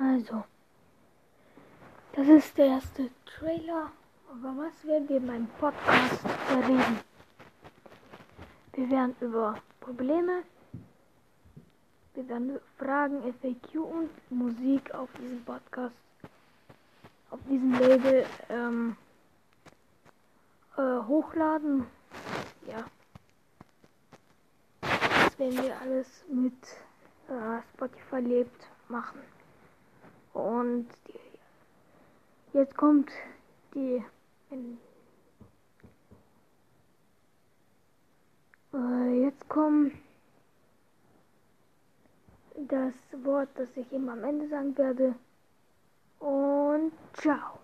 Also, das ist der erste Trailer. Über was werden wir in meinem Podcast reden? Wir werden über Probleme, wir werden Fragen, FAQ und Musik auf diesem Podcast, auf diesem Label ähm, äh, hochladen. Ja. Das werden wir alles mit äh, Spotify lebt machen. Und jetzt kommt die äh, jetzt kommt das Wort, das ich immer am Ende sagen werde. Und ciao.